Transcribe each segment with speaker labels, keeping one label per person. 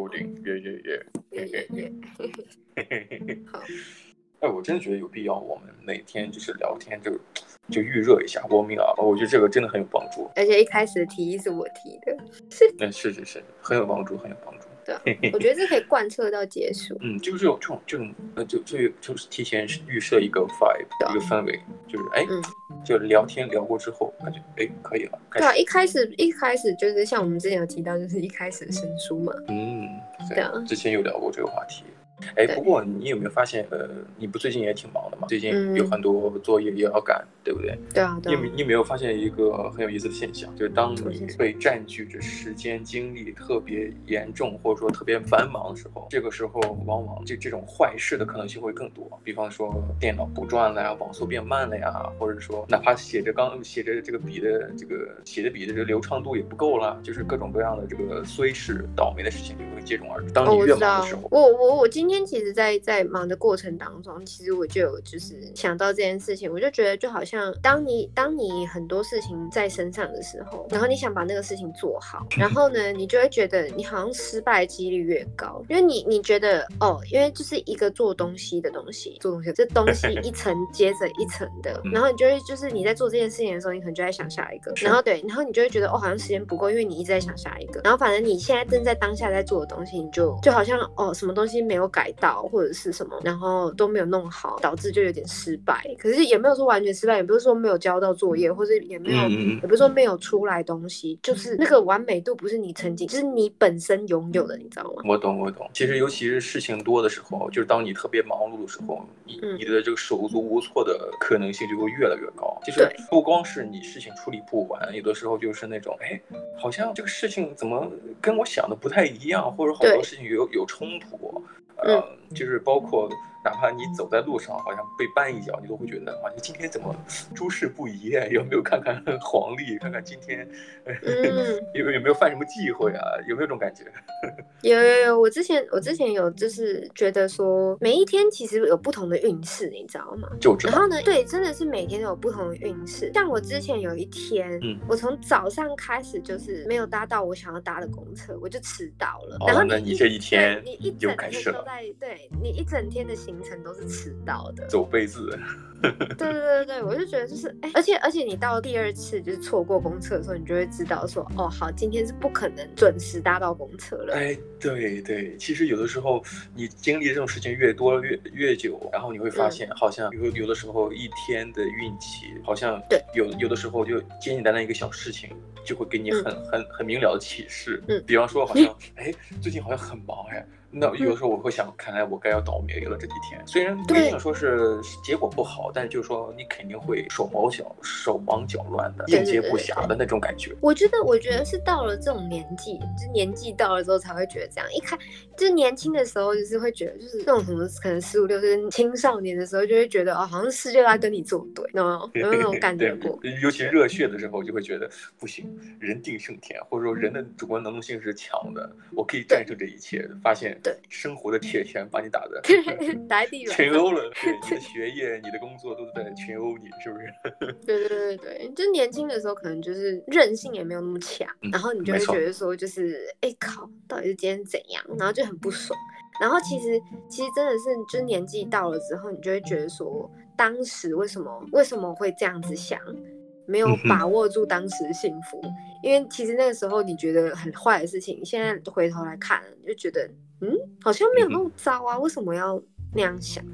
Speaker 1: 固定，约约约，
Speaker 2: 约约约。好。
Speaker 1: 哎，我真的觉得有必要，我们每天就是聊天就，就就预热一下，warming up。我觉得这个真的很有帮助。
Speaker 2: 而且一开始的提议是我提的，
Speaker 1: 是，是是是，很有帮助，很有帮助。
Speaker 2: 对，我觉得这可以贯彻到结束。
Speaker 1: 嗯，就是有这种这种呃，就就就是提前预设一个 vibe，一个氛围，就是哎，嗯、就聊天聊过之后，感觉哎可以了。
Speaker 2: 对啊，一开始一开始就是像我们之前有提到，就是一开始生疏嘛。
Speaker 1: 嗯，对，
Speaker 2: 对啊，
Speaker 1: 之前有聊过这个话题。哎，不过你有没有发现，呃，你不最近也挺忙的嘛？最近有很多作业也要赶，嗯、对不对？
Speaker 2: 对啊。对啊，
Speaker 1: 你你有没有发现一个很有意思的现象？就是当你被占据着时间精力特别严重，或者说特别繁忙的时候，这个时候往往这这种坏事的可能性会更多。比方说电脑不转了呀，网速变慢了呀，或者说哪怕写着刚写着这个笔的这个写的笔的这个流畅度也不够了，就是各种各样的这个虽事倒霉的事情就会接踵而至。当你越忙的时候，
Speaker 2: 哦、我我我今。今天其实在，在在忙的过程当中，其实我就有就是想到这件事情，我就觉得就好像当你当你很多事情在身上的时候，然后你想把那个事情做好，然后呢，你就会觉得你好像失败几率越高，因为你你觉得哦，因为就是一个做东西的东西，做东西这东西一层 接着一层的，然后你就会就是你在做这件事情的时候，你可能就在想下一个，然后对，然后你就会觉得哦，好像时间不够，因为你一直在想下一个，然后反正你现在正在当下在做的东西，你就就好像哦，什么东西没有改到，或者是。什么？然后都没有弄好，导致就有点失败。可是也没有说完全失败，也不是说没有交到作业，或者也没有，嗯、也不是说没有出来东西，就是那个完美度不是你曾经，就是你本身拥有的，你知道吗？
Speaker 1: 我懂，我懂。其实尤其是事情多的时候，就是当你特别忙碌的时候，你你的这个手足无措的可能性就会越来越高。就是不光是你事情处理不完，有的时候就是那种，哎，好像这个事情怎么跟我想的不太一样，或者好多事情有有冲突。呃，就是包括哪怕你走在路上，好像被绊一脚，你都会觉得啊，你今天怎么诸事不宜？有没有看看黄历？看看今天，嗯、有有没有犯什么忌讳啊？有没有这种感觉？
Speaker 2: 有有有，我之前我之前有就是觉得说，每一天其实有不同的运势，你知道吗？
Speaker 1: 就知道。
Speaker 2: 然后呢，对，真的是每天都有不同的运势。像我之前有一天，嗯，我从早上开始就是没有搭到我想要搭的公车，我就迟到了。
Speaker 1: 哦、
Speaker 2: 然后
Speaker 1: 那你这一天
Speaker 2: 你一整天都在，对你一整天的行程都是迟到的，
Speaker 1: 走背字。
Speaker 2: 对对对对，我就觉得就是，哎，而且而且你到第二次就是错过公车的时候，你就会知道说，哦，好，今天是不可能准时搭到公车了。
Speaker 1: 哎，对对，其实有的时候你经历这种事情越多越越久，然后你会发现，嗯、好像有有的时候一天的运气，好像对，有有的时候就简简单单一个小事情，就会给你很、嗯、很很明了的启示。嗯，比方说好像，哎，最近好像很忙哎。那有的时候我会想，看来我该要倒霉了这几天。虽然不一定说是结果不好，但是就是说你肯定会手忙脚手忙脚乱的，应接不暇的那种感觉。
Speaker 2: 我觉得，我觉得是到了这种年纪，就年纪到了之后才会觉得这样。一开就年轻的时候，就是会觉得，就是这种什么可能十五六岁青少年的时候，就会觉得哦，好像世界在跟你作对，有没有？有那种感 觉过？
Speaker 1: 尤其热血的时候，就会觉得不行，人定胜天，或者说人的主观能动性是强的，我可以战胜这一切。发现。对生活的铁拳把你打的
Speaker 2: 打地
Speaker 1: 群殴了，对 你的学业、你的工作都是在群殴你，是不是？
Speaker 2: 对对对对，就年轻的时候可能就是韧性也没有那么强，嗯、然后你就会觉得说就是哎靠，到底是今天怎样？然后就很不爽。然后其实其实真的是，就是年纪到了之后，你就会觉得说，当时为什么为什么会这样子想？没有把握住当时的幸福，嗯、因为其实那个时候你觉得很坏的事情，现在回头来看，就觉得嗯，好像没有那么糟啊，嗯、为什么要那样想？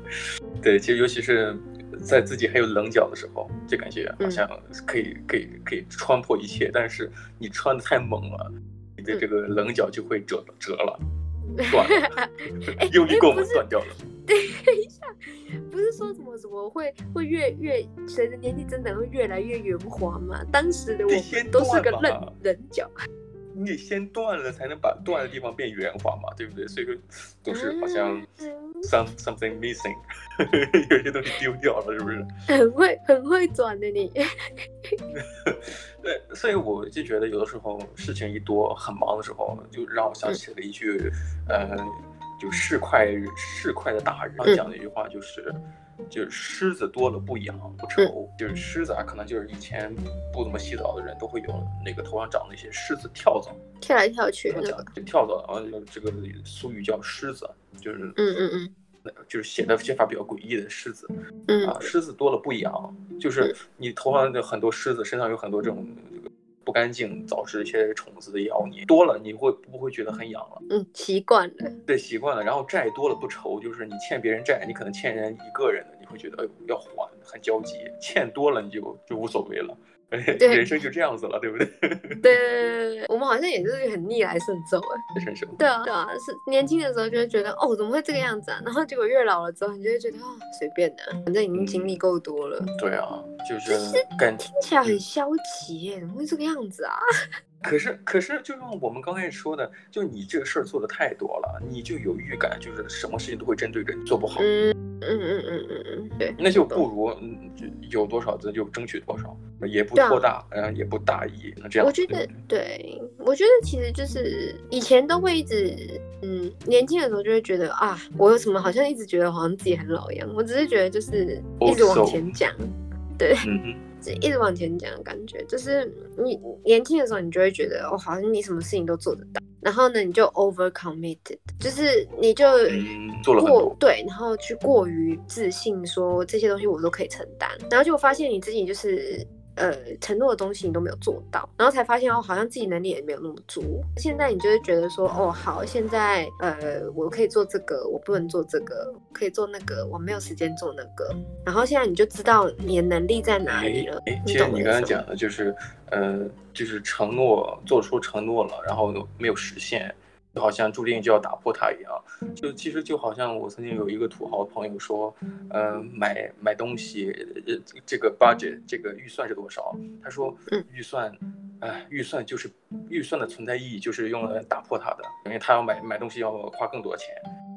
Speaker 1: 对，其实尤其是在自己还有棱角的时候，就感觉好像可以、嗯、可以可以穿破一切，但是你穿的太猛了，你的这个棱角就会折折了。断了，用力过猛断掉了。
Speaker 2: 等一下，不是说什么什么会会越越随着年纪增长会越来越圆滑吗？当时的我们都是个棱棱角。
Speaker 1: 你得先断了，才能把断的地方变圆滑嘛，对不对？所以说都是好像 some something missing，有些东西丢掉了，是不是？
Speaker 2: 很会很会转的你。
Speaker 1: 对，所以我就觉得有的时候事情一多，很忙的时候，就让我想起了一句，嗯、呃，就市侩市侩的大人讲的一句话，就是。就是虱子多了不痒不愁，嗯、就是虱子啊，可能就是以前不怎么洗澡的人都会有那个头上长那些虱子跳蚤，
Speaker 2: 跳来跳去，
Speaker 1: 就跳蚤，然后这个俗语叫虱子，就是
Speaker 2: 嗯嗯嗯，
Speaker 1: 就是写的写法比较诡异的虱子，
Speaker 2: 嗯。
Speaker 1: 啊，虱子多了不痒，就是你头上的很多虱子，身上有很多这种。不干净，导致一些虫子的咬你，多了你会不会觉得很痒了？
Speaker 2: 嗯，习惯了。
Speaker 1: 对，习惯了。然后债多了不愁，就是你欠别人债，你可能欠人一个人的，你会觉得要还，很焦急。欠多了你就就无所谓了。对，人生就这样子了，对不对？
Speaker 2: 对对对对，我们好像也是很逆来顺受哎，
Speaker 1: 顺受。
Speaker 2: 对啊对啊，是年轻的时候就会觉得哦，怎么会这个样子啊？然后结果越老了之后，你就会觉得哦，随便的，反正已经经历够多了。
Speaker 1: 对啊，就是感
Speaker 2: 听起来很消极耶，怎么会这个样子啊？
Speaker 1: 可是，可是，就像我们刚开始说的，就你这个事儿做的太多了，你就有预感，就是什么事情都会针对着你做不好。
Speaker 2: 嗯嗯嗯嗯嗯嗯，对，
Speaker 1: 那就不如嗯，就有多少咱就争取多少，也不拖大，嗯、啊，也不大意，那这样。
Speaker 2: 我觉得，对，对，我觉得其实就是以前都会一直，嗯，年轻的时候就会觉得啊，我有什么好像一直觉得好像自己很老一样，我只是觉得就是一直往前讲，对。
Speaker 1: 嗯
Speaker 2: 一直往前讲的感觉，就是你年轻的时候，你就会觉得哦，好像你什么事情都做得到，然后呢，你就 over committed，就是你就
Speaker 1: 过、
Speaker 2: 对，然后去过于自信，说这些东西我都可以承担，然后就发现你自己就是。呃，承诺的东西你都没有做到，然后才发现哦，好像自己能力也没有那么足。现在你就会觉得说，哦，好，现在呃，我可以做这个，我不能做这个，可以做那个，我没有时间做那个。然后现在你就知道你的能力在哪里了。
Speaker 1: 哎，其实你刚刚讲的就是，呃，就是承诺做出承诺了，然后没有实现。就好像注定就要打破它一样，就其实就好像我曾经有一个土豪朋友说，嗯、呃，买买东西，呃，这个 budget 这个预算是多少？他说，预算，哎，预算就是预算的存在意义就是用来打破它的，因为他要买买东西要花更多钱。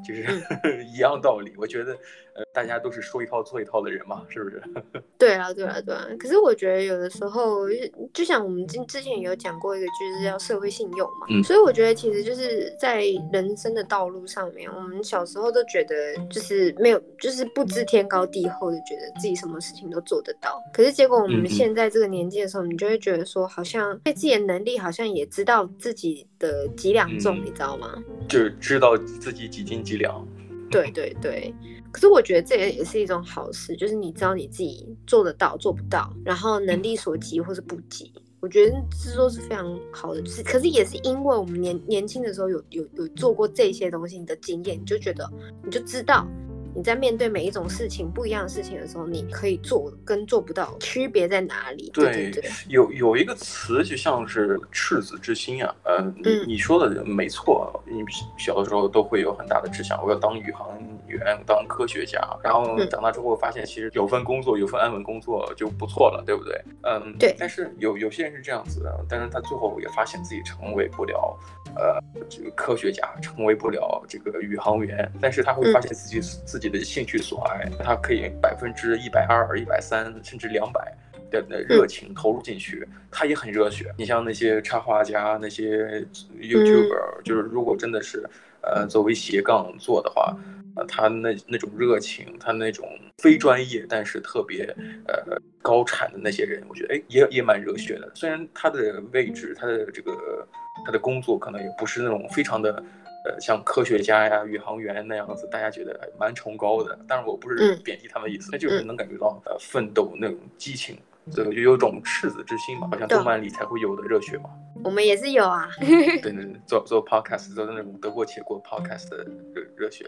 Speaker 1: 就是 一样道理，我觉得，呃，大家都是说一套做一套的人嘛，是不是？
Speaker 2: 对啊，对啊，对啊。可是我觉得有的时候，就像我们之之前有讲过一个句子叫社会信用嘛，嗯，所以我觉得其实就是在人生的道路上面，我们小时候都觉得就是没有，就是不知天高地厚的，觉得自己什么事情都做得到。可是结果我们现在这个年纪的时候，你就会觉得说，好像对自己的能力好像也知道自己的几两重，嗯，你知道吗？
Speaker 1: 就是知道自己几斤几两。
Speaker 2: 对 对对，可是我觉得这也也是一种好事，就是你知道你自己做得到做不到，然后能力所及或是不及，我觉得是说是非常好的。是，可是也是因为我们年年轻的时候有有有做过这些东西，你的经验，你就觉得你就知道。你在面对每一种事情不一样的事情的时候，你可以做跟做不到区别在哪里？对对对，
Speaker 1: 有有一个词就像是赤子之心啊，呃，嗯，你你说的没错，你小的时候都会有很大的志向，我要当宇航员，当科学家，然后长大之后发现其实有份工作，有份安稳工作就不错了，对不对？嗯，
Speaker 2: 对。
Speaker 1: 但是有有些人是这样子的，但是他最后也发现自己成为不了呃这个科学家，成为不了这个宇航员，但是他会发现自己自。自己的兴趣所爱，他可以百分之一百二、一百三，甚至两百的热情投入进去，他也很热血。你像那些插画家、那些 YouTuber，就是如果真的是呃作为斜杠做的话，呃，他那那种热情，他那种非专业但是特别呃高产的那些人，我觉得哎也也蛮热血的。虽然他的位置，他的这个他的工作可能也不是那种非常的。呃，像科学家呀、宇航员那样子，大家觉得蛮崇高的。但是我不是贬低他们的意思，那、嗯、就是能感觉到呃奋斗那种激情，这个就有种赤子之心嘛，好像动漫里才会有的热血嘛。
Speaker 2: 我们也是有啊。
Speaker 1: 对 对对，做做 podcast 做那种得过且过 podcast 的热热血。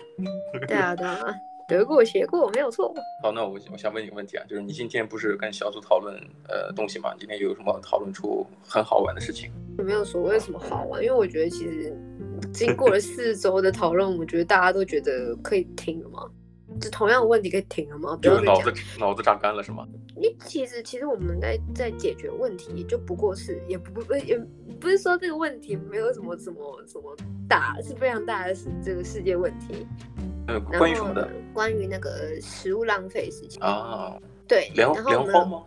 Speaker 2: 对啊对啊，得过且过没有错。
Speaker 1: 好，那我我想问你个问题啊，就是你今天不是跟小组讨论呃东西吗？今天有什么讨论出很好玩的事情？
Speaker 2: 有没有所谓什么好玩？因为我觉得其实。经过了四周的讨论，我觉得大家都觉得可以停了吗？就同样的问题可以停了吗？
Speaker 1: 就是脑子脑子榨干了是吗？
Speaker 2: 你其实其实我们在在解决问题，就不过是也不不也不是说这个问题没有什么什么什么大，是非常大的是这个世界问题。
Speaker 1: 呃，关于什么的？
Speaker 2: 关于那个食物浪费事情
Speaker 1: 啊。
Speaker 2: 对，
Speaker 1: 粮粮荒吗？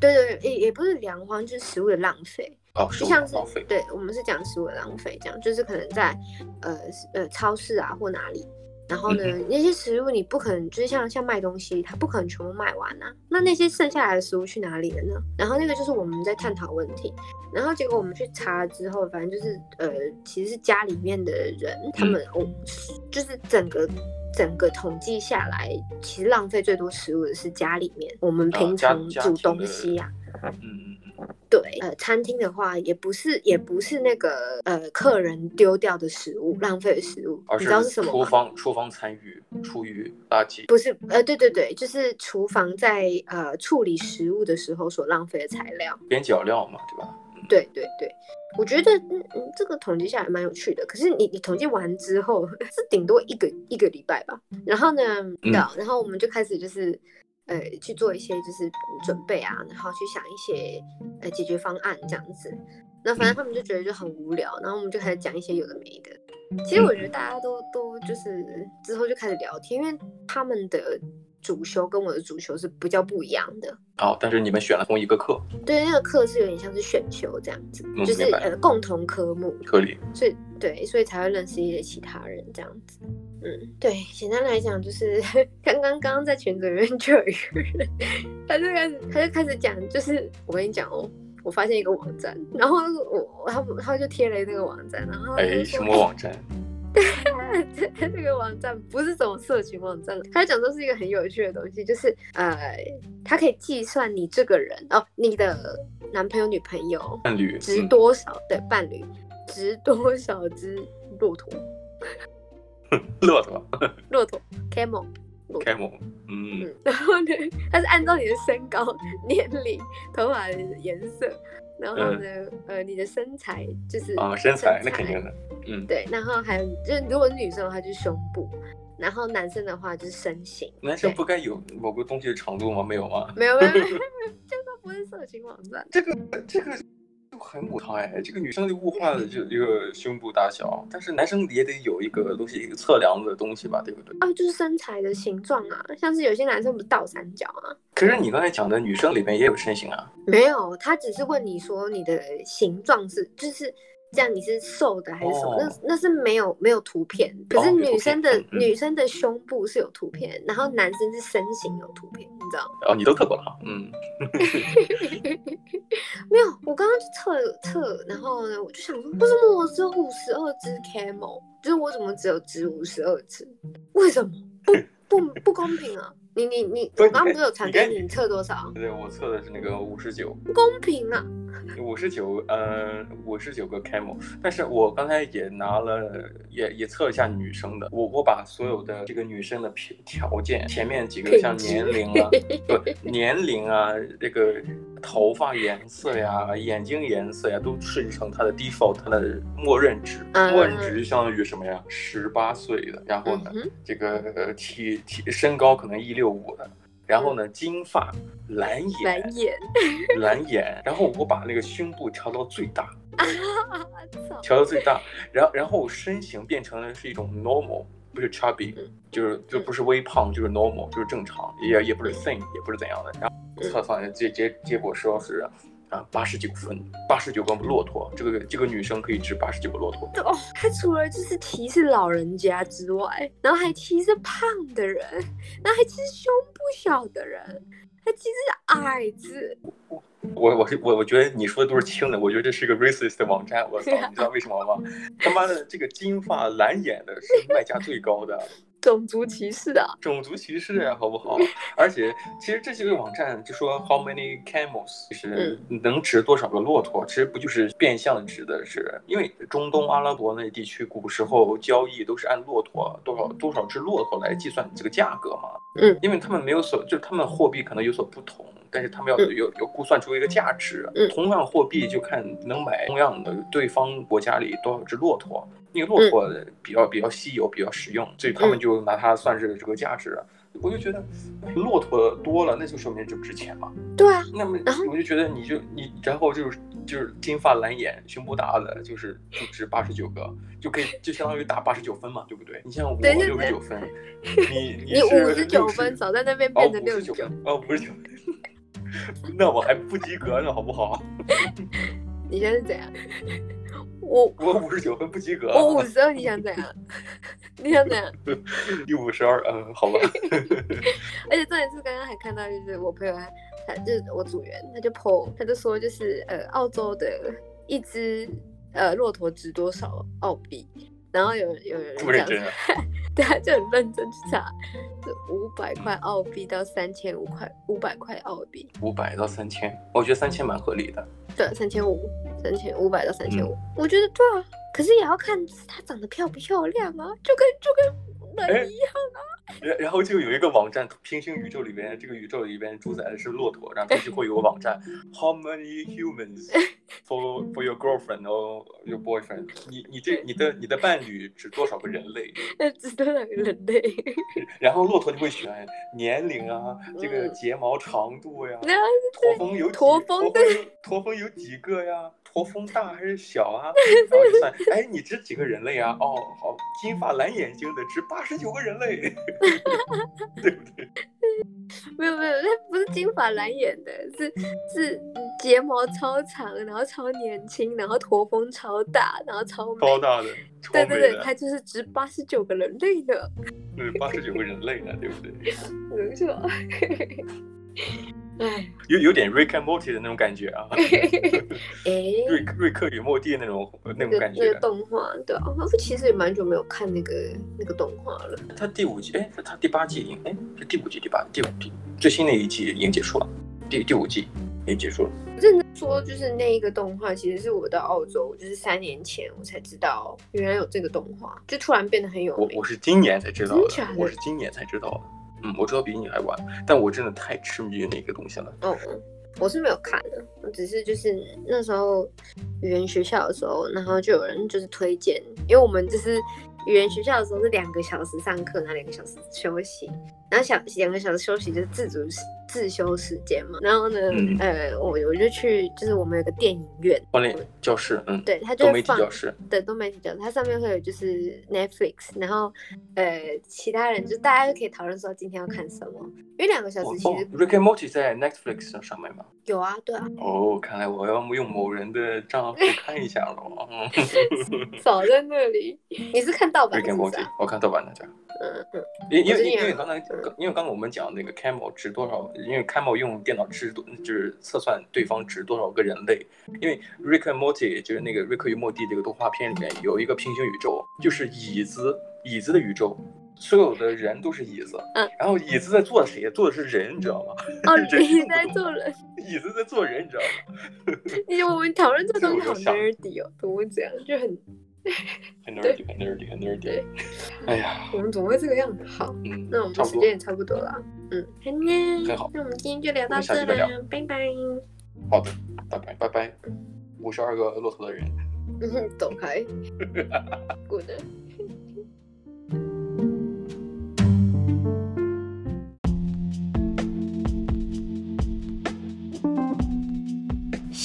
Speaker 2: 对对对，也也不是粮荒，就是食物的浪费。
Speaker 1: 哦，
Speaker 2: 就像是对，我们是讲食物的浪费，这样就是可能在呃呃超市啊或哪里，然后呢，那些食物你不可能就是像像卖东西，它不可能全部卖完啊。那那些剩下来的食物去哪里了呢？然后那个就是我们在探讨问题。然后结果我们去查了之后，反正就是呃，其实是家里面的人，他们哦，就是整个整个统计下来，其实浪费最多食物的是家里面，我们平常煮东西呀、啊。嗯嗯。对，呃，餐厅的话也不是，也不是那个呃，客人丢掉的食物，浪费的食物，你知道是什么吗？
Speaker 1: 厨房厨房参与厨余垃圾，
Speaker 2: 不是，呃，对对对，就是厨房在呃处理食物的时候所浪费的材料，
Speaker 1: 边角料嘛，对吧？
Speaker 2: 嗯、对对对，我觉得嗯嗯，这个统计下来蛮有趣的。可是你你统计完之后 是顶多一个一个礼拜吧，然后呢，嗯、然后我们就开始就是。呃，去做一些就是准备啊，然后去想一些呃解决方案这样子。那反正他们就觉得就很无聊，然后我们就开始讲一些有的没的。其实我觉得大家都都就是之后就开始聊天，因为他们的主修跟我的主修是比较不一样的。
Speaker 1: 哦，但是你们选了同一个课？
Speaker 2: 对，那个课是有点像是选修这样子，嗯、就是呃共同科目。
Speaker 1: 合理。
Speaker 2: 所以对，所以才会认识一些其他人这样子。嗯，对，简单来讲就是 刚刚刚刚在群组里面就有一个人，他就开始他就开始讲，就是我跟你讲哦，我发现一个网站，然后我他他就贴了那个网站，然后
Speaker 1: 哎什么网站？
Speaker 2: 这 这个网站不是什么社群网站，他讲说是一个很有趣的东西，就是呃，它可以计算你这个人哦，你的男朋友、女朋友
Speaker 1: 伴侣
Speaker 2: 值多少？对，伴侣值多少只骆驼？
Speaker 1: 骆驼，
Speaker 2: 骆驼，camel，camel，
Speaker 1: 嗯，
Speaker 2: 然后呢，它是按照你的身高、年龄、头发的颜色，然后呢，呃，你的身材就是
Speaker 1: 啊，身材那肯定的，嗯，
Speaker 2: 对，然后还有就是如果是女生的话就是胸部，然后男生的话就是身形。
Speaker 1: 男生不该有某个东西的长度吗？没有吗？
Speaker 2: 没有没有，这个不是色情网站，
Speaker 1: 这个这个。就很母汤哎，这个女生就物化了就一个胸部大小，但是男生也得有一个东西，一个测量的东西吧，对不对？
Speaker 2: 啊，就是身材的形状啊，像是有些男生不是倒三角啊。
Speaker 1: 可是你刚才讲的女生里面也有身形啊。
Speaker 2: 没有，他只是问你说你的形状是就是。这样你是瘦的还是什么？那那是没有没有图片，可是女生的女生的胸部是有图片，然后男生是身形有图片，你知道？
Speaker 1: 哦，你都测过了哈，嗯。
Speaker 2: 没有，我刚刚去测测，然后呢，我就想说，为什么我只有五十二只 camel？就是我怎么只有只五十二只？为什么？不不不公平啊！你你你，我刚刚不是有传给你，你测多少？
Speaker 1: 对，我测的是那个五十九。
Speaker 2: 不公平啊！
Speaker 1: 五十九，呃，五十九个 camel，但是我刚才也拿了，也也测了一下女生的，我我把所有的这个女生的条件，前面几个像年龄啊，不，年龄啊，这个头发颜色呀，眼睛颜色呀，都设置成它的 default，它的默认值，默认值相当于什么呀？十八岁的，然后呢，这个体体身高可能一六五的。然后呢，金发，蓝眼，蓝眼，蓝眼。然后我把那个胸部调到最大，调到最大。然后，然后身形变成了是一种 normal，不是 chubby，就是就不是微胖，就是 normal，就是正常，也也不是 thin，也不是怎样的。然后测算结结结果说是。啊，八十九分，八十九个骆驼，这个这个女生可以值八十九个骆驼。
Speaker 2: 哦，她除了就是提示老人家之外，然后还提示胖的人，然后还提示胸部小的人，他其实是矮子。
Speaker 1: 我我我我我觉得你说的都是轻的，我觉得这是个 racist 的网站。我 操，你知道为什么吗？他妈的，这个金发蓝眼的是卖价最高的。
Speaker 2: 种族歧视啊！
Speaker 1: 种族歧视啊，好不好？而且其实这些个网站就说 how many camels，就是能值多少个骆驼，其实不就是变相指的是，因为中东阿拉伯那地区古时候交易都是按骆驼多少多少只骆驼来计算这个价格嘛。嗯，因为他们没有所，就是他们货币可能有所不同，但是他们要有有估算出一个价值。同样货币就看能买同样的对方国家里多少只骆驼。那个骆驼比较比较稀有，比较实用，所以他们就拿它算是这个价值。我就觉得，骆驼多了，那就说明就值钱嘛。
Speaker 2: 对啊。
Speaker 1: 那么我就觉得，你就你，然后就是就是金发蓝眼、胸部大的，就是就值八十九个，就可以就相当于打八十九分嘛，对不对？你像我 六十九分，你
Speaker 2: 你五十九分，早在那边变成六十九。
Speaker 1: 哦，五十九，那我还不及格呢，好不好？
Speaker 2: 你现在是怎样？我
Speaker 1: 我五十九分不及格。
Speaker 2: 我五十二，你想怎样？你想怎样？
Speaker 1: 你五十二，嗯，好吧。
Speaker 2: 而且重点是刚刚还看到，就是我朋友他，他就是我组员，他就 po，他就说就是呃，澳洲的一只呃骆驼值多少澳币？然后有有人讲，就很认真去查，是五百块澳币到三千五块，五百块澳币。
Speaker 1: 五百到三千，我觉得三千蛮合理的。
Speaker 2: 对，三千五，三千五百到三千五，我觉得对啊。可是也要看她长得漂不漂亮啊，就跟就跟人一样啊。
Speaker 1: 然然后就有一个网站，平行宇宙里边，这个宇宙里边主宰的是骆驼，然后就会有个网站，How many humans for for your girlfriend or your boyfriend？你你这你的你的伴侣指多少个人类？
Speaker 2: 指多少个人类？
Speaker 1: 然后骆驼就会选年龄啊，这个睫毛长度呀，驼峰有
Speaker 2: 驼峰对，
Speaker 1: 驼峰有几个呀？驼峰大还是小啊？然后就算，哎，你指几个人类啊？哦，好，金发蓝眼睛的值八十九个人类，对不对？
Speaker 2: 没有没有，那不是金发蓝眼的，是是睫毛超长，然后超年轻，然后驼峰超大，然后超
Speaker 1: 超大的，
Speaker 2: 对对对，他就是值八十九个人类的，
Speaker 1: 对，八十九个人类呢，对不对？
Speaker 2: 没错。哎，
Speaker 1: 有有点 Rick and Morty 的那种感觉啊，
Speaker 2: 哎，
Speaker 1: 瑞瑞克与莫蒂那种那种感觉。
Speaker 2: 那个动画，对啊，我其实也蛮久没有看那个那个动画了。
Speaker 1: 他第五季，哎，他第八季已经，哎，是第五季第八第五季最新的一季已经结束了，第第五季已经结束了。
Speaker 2: 认真说，就是那一个动画，其实是我到澳洲，就是三年前我才知道原来有这个动画，就突然变得很有名。
Speaker 1: 我我是今年才知道的，我是今年才知道的。嗯，我知道比你还晚，但我真的太痴迷于那个东西了。
Speaker 2: 嗯，我是没有看的，我只是就是那时候语言学校的时候，然后就有人就是推荐，因为我们就是语言学校的时候是两个小时上课，然后两个小时休息，然后想两个小时休息就是自主。自修时间嘛，然后呢，嗯、呃，我我就去，就是我们有个电影院，
Speaker 1: 训练教室，嗯，
Speaker 2: 对，它就会放
Speaker 1: 多媒体教室，
Speaker 2: 对，多媒体教室，它上面会有就是 Netflix，然后呃，其他人就大家就可以讨论说今天要看什么，因为两个小时其实。
Speaker 1: Rick and Morty 在 Netflix 上面吗？
Speaker 2: 有啊，对啊。
Speaker 1: 哦，看来我要用某人的账号看一下了。
Speaker 2: 早在那里，你是看盗版
Speaker 1: Rick and Morty，我看盗版的这样。嗯嗯，因因为因为刚才因为刚才我们讲那个 Camel 值多少，因为 Camel 用电脑值多就是测算对方值多少个人类。因为 Rick and Morty 就是那个瑞克与莫蒂这个动画片里面有一个平行宇宙，就是椅子椅子的宇宙，所有的人都是椅子。嗯，然后椅子在坐谁？坐的是人，你知道吗？
Speaker 2: 哦，椅子在坐人，
Speaker 1: 椅子在坐人，你知道吗？
Speaker 2: 你我们讨论这个东西 好 nerdy 哦，怎么会这样？就很。
Speaker 1: 很 nerdy，很 nerdy，很 nerdy。哎呀，
Speaker 2: 我们怎么会这个样子？好，嗯，那我们时间也差不多了。嗯，
Speaker 1: 很好。
Speaker 2: 那我们今天就聊到这了，拜拜。
Speaker 1: 好的，拜拜，拜拜。五十二个骆驼的人，
Speaker 2: 嗯，走开。Good。